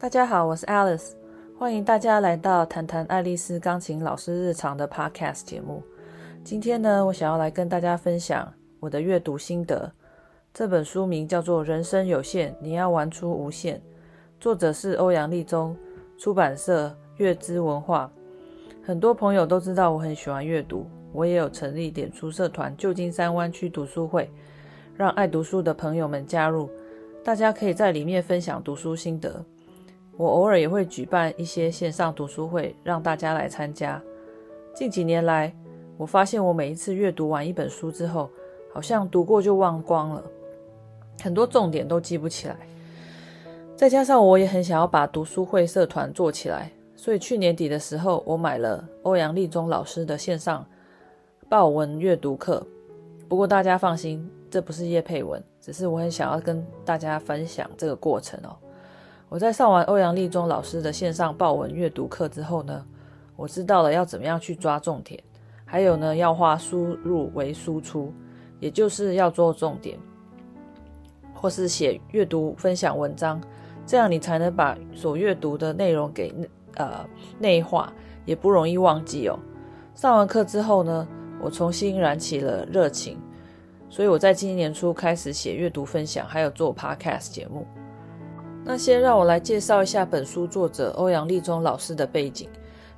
大家好，我是 Alice，欢迎大家来到谈谈爱丽丝钢琴老师日常的 Podcast 节目。今天呢，我想要来跟大家分享我的阅读心得。这本书名叫做《人生有限，你要玩出无限》，作者是欧阳立中，出版社月之文化。很多朋友都知道我很喜欢阅读，我也有成立点书社团“旧金山湾区读书会”，让爱读书的朋友们加入，大家可以在里面分享读书心得。我偶尔也会举办一些线上读书会，让大家来参加。近几年来，我发现我每一次阅读完一本书之后，好像读过就忘光了，很多重点都记不起来。再加上我也很想要把读书会社团做起来，所以去年底的时候，我买了欧阳立中老师的线上报文阅读课。不过大家放心，这不是叶佩文，只是我很想要跟大家分享这个过程哦。我在上完欧阳立中老师的线上报文阅读课之后呢，我知道了要怎么样去抓重点，还有呢，要化输入为输出，也就是要做重点，或是写阅读分享文章，这样你才能把所阅读的内容给呃内化，也不容易忘记哦。上完课之后呢，我重新燃起了热情，所以我在今年初开始写阅读分享，还有做 Podcast 节目。那先让我来介绍一下本书作者欧阳立中老师的背景。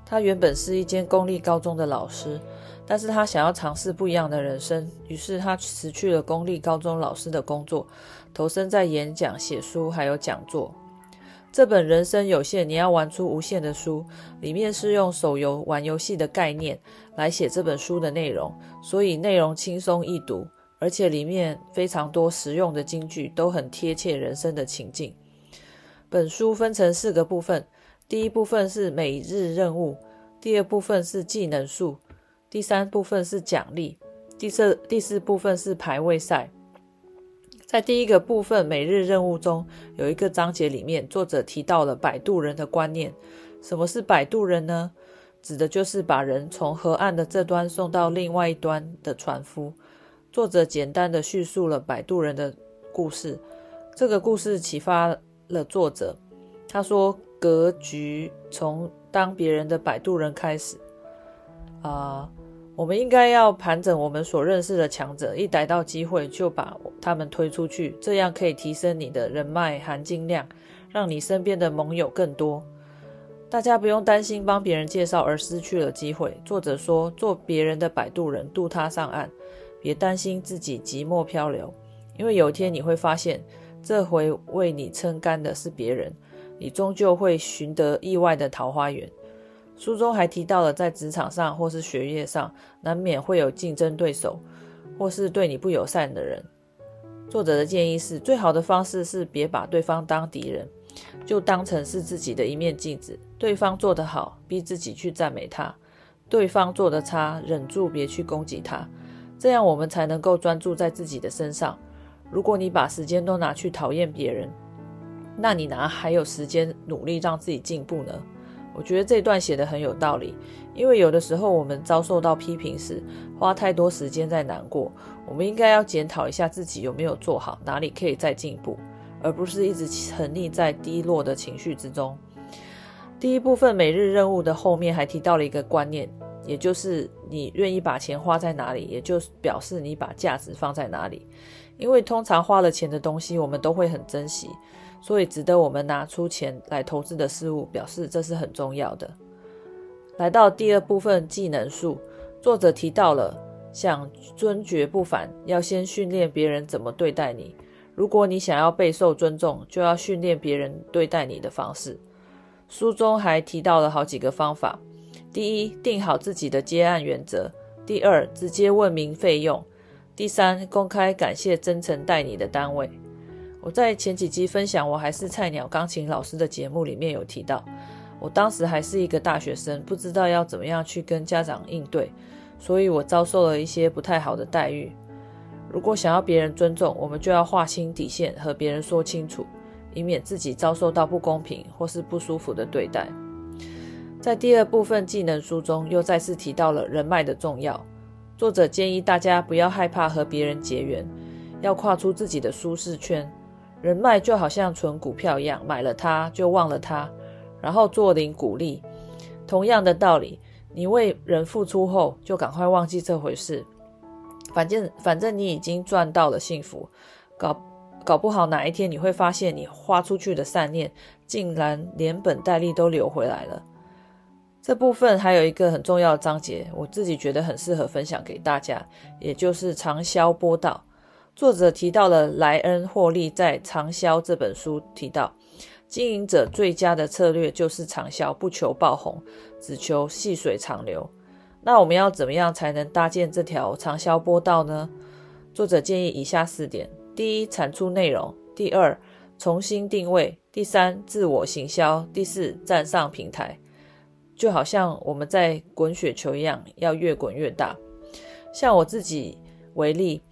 他原本是一间公立高中的老师，但是他想要尝试不一样的人生，于是他辞去了公立高中老师的工作，投身在演讲、写书还有讲座。这本《人生有限，你要玩出无限》的书，里面是用手游玩游戏的概念来写这本书的内容，所以内容轻松易读，而且里面非常多实用的金句，都很贴切人生的情境。本书分成四个部分，第一部分是每日任务，第二部分是技能树，第三部分是奖励，第四第四部分是排位赛。在第一个部分每日任务中，有一个章节里面，作者提到了摆渡人的观念。什么是摆渡人呢？指的就是把人从河岸的这端送到另外一端的船夫。作者简单的叙述了摆渡人的故事，这个故事启发了作者，他说：“格局从当别人的摆渡人开始啊、我们应该要盘整我们所认识的强者，一逮到机会就把他们推出去，这样可以提升你的人脉含金量，让你身边的盟友更多。大家不用担心帮别人介绍而失去了机会。”作者说：“做别人的摆渡人，渡他上岸，别担心自己寂寞漂流，因为有一天你会发现。”这回为你撑杆的是别人，你终究会寻得意外的桃花源。书中还提到了，在职场上或是学业上，难免会有竞争对手，或是对你不友善的人。作者的建议是，最好的方式是别把对方当敌人，就当成是自己的一面镜子。对方做得好，逼自己去赞美他；对方做得差，忍住别去攻击他。这样我们才能够专注在自己的身上。如果你把时间都拿去讨厌别人，那你哪还有时间努力让自己进步呢？我觉得这段写得很有道理，因为有的时候我们遭受到批评时，花太多时间在难过，我们应该要检讨一下自己有没有做好，哪里可以再进步，而不是一直沉溺在低落的情绪之中。第一部分每日任务的后面还提到了一个观念，也就是你愿意把钱花在哪里，也就表示你把价值放在哪里。因为通常花了钱的东西，我们都会很珍惜，所以值得我们拿出钱来投资的事物，表示这是很重要的。来到第二部分技能树，作者提到了想尊爵不凡，要先训练别人怎么对待你。如果你想要备受尊重，就要训练别人对待你的方式。书中还提到了好几个方法：第一，定好自己的接案原则；第二，直接问明费用。第三，公开感谢真诚待你的单位。我在前几集分享我还是菜鸟钢琴老师的节目里面有提到，我当时还是一个大学生，不知道要怎么样去跟家长应对，所以我遭受了一些不太好的待遇。如果想要别人尊重，我们就要划清底线，和别人说清楚，以免自己遭受到不公平或是不舒服的对待。在第二部分技能书中，又再次提到了人脉的重要。作者建议大家不要害怕和别人结缘，要跨出自己的舒适圈。人脉就好像存股票一样，买了它就忘了它，然后坐领股利。同样的道理，你为人付出后，就赶快忘记这回事。反正反正你已经赚到了幸福，搞搞不好哪一天你会发现，你花出去的善念，竟然连本带利都流回来了。这部分还有一个很重要的章节，我自己觉得很适合分享给大家，也就是长销播道。作者提到了莱恩·霍利在《长销》这本书提到，经营者最佳的策略就是长销，不求爆红，只求细水长流。那我们要怎么样才能搭建这条长销播道呢？作者建议以下四点：第一，产出内容；第二，重新定位；第三，自我行销；第四，站上平台。就好像我们在滚雪球一样，要越滚越大。像我自己为例，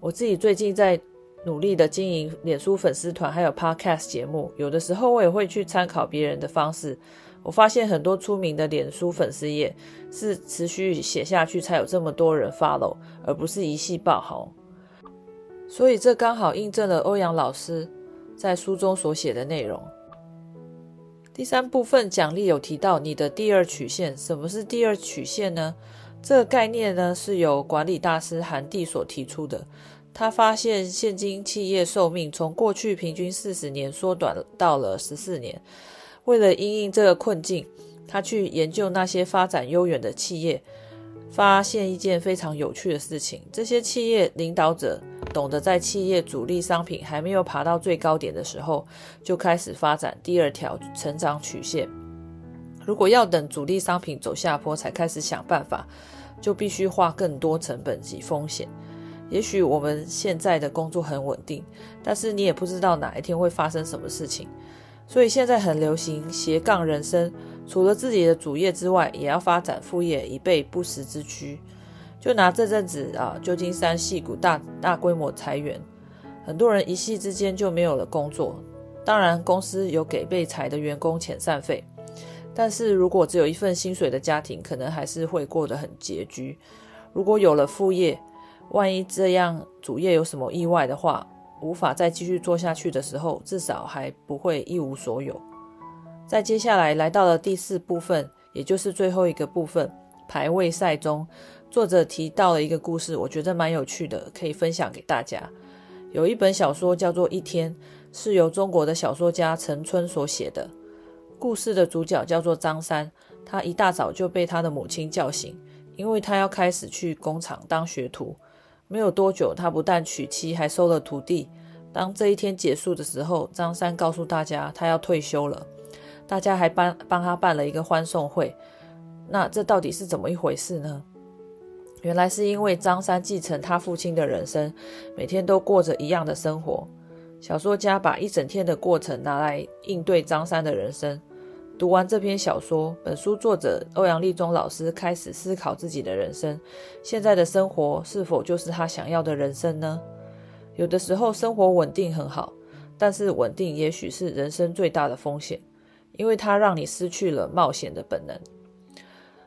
我自己最近在努力的经营脸书粉丝团，还有 Podcast 节目。有的时候我也会去参考别人的方式。我发现很多出名的脸书粉丝页是持续写下去才有这么多人 follow，而不是一夕爆红。所以这刚好印证了欧阳老师在书中所写的内容。第三部分奖励有提到你的第二曲线，什么是第二曲线呢？这个概念呢是由管理大师韩蒂所提出的。他发现现今企业寿命从过去平均四十年缩短到了十四年。为了因应这个困境，他去研究那些发展悠远的企业，发现一件非常有趣的事情：这些企业领导者。懂得在企业主力商品还没有爬到最高点的时候，就开始发展第二条成长曲线。如果要等主力商品走下坡才开始想办法，就必须花更多成本及风险。也许我们现在的工作很稳定，但是你也不知道哪一天会发生什么事情。所以现在很流行斜杠人生，除了自己的主业之外，也要发展副业，以备不时之需。就拿这阵子啊，旧金山矽谷大大规模裁员，很多人一夕之间就没有了工作。当然，公司有给被裁的员工遣散费，但是如果只有一份薪水的家庭，可能还是会过得很拮据。如果有了副业，万一这样主业有什么意外的话，无法再继续做下去的时候，至少还不会一无所有。在接下来来到了第四部分，也就是最后一个部分，排位赛中。作者提到了一个故事，我觉得蛮有趣的，可以分享给大家。有一本小说叫做《一天》，是由中国的小说家陈春所写的。故事的主角叫做张三，他一大早就被他的母亲叫醒，因为他要开始去工厂当学徒。没有多久，他不但娶妻，还收了徒弟。当这一天结束的时候，张三告诉大家他要退休了，大家还帮帮他办了一个欢送会。那这到底是怎么一回事呢？原来是因为张三继承他父亲的人生，每天都过着一样的生活。小说家把一整天的过程拿来应对张三的人生。读完这篇小说，本书作者欧阳立中老师开始思考自己的人生：现在的生活是否就是他想要的人生呢？有的时候生活稳定很好，但是稳定也许是人生最大的风险，因为它让你失去了冒险的本能。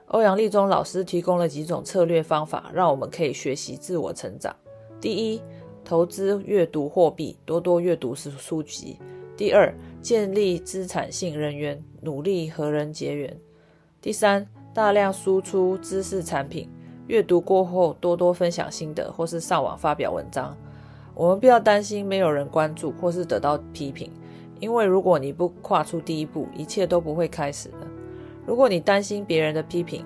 欧阳立中老师提供了几种策略方法，让我们可以学习自我成长。第一，投资阅读货币，多多阅读书书籍。第二，建立资产性人员，努力和人结缘。第三，大量输出知识产品，阅读过后多多分享心得，或是上网发表文章。我们不要担心没有人关注或是得到批评，因为如果你不跨出第一步，一切都不会开始的。如果你担心别人的批评，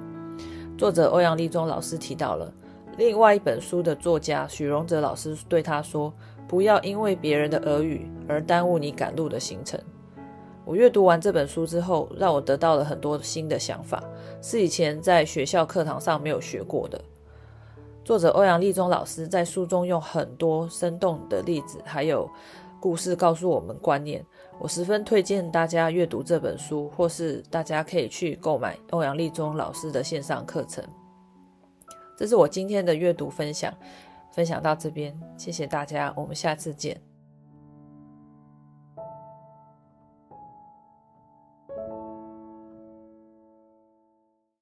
作者欧阳立中老师提到了另外一本书的作家许荣哲老师对他说：“不要因为别人的耳语而耽误你赶路的行程。”我阅读完这本书之后，让我得到了很多新的想法，是以前在学校课堂上没有学过的。作者欧阳立中老师在书中用很多生动的例子，还有故事告诉我们观念。我十分推荐大家阅读这本书，或是大家可以去购买欧阳立中老师的线上课程。这是我今天的阅读分享，分享到这边，谢谢大家，我们下次见。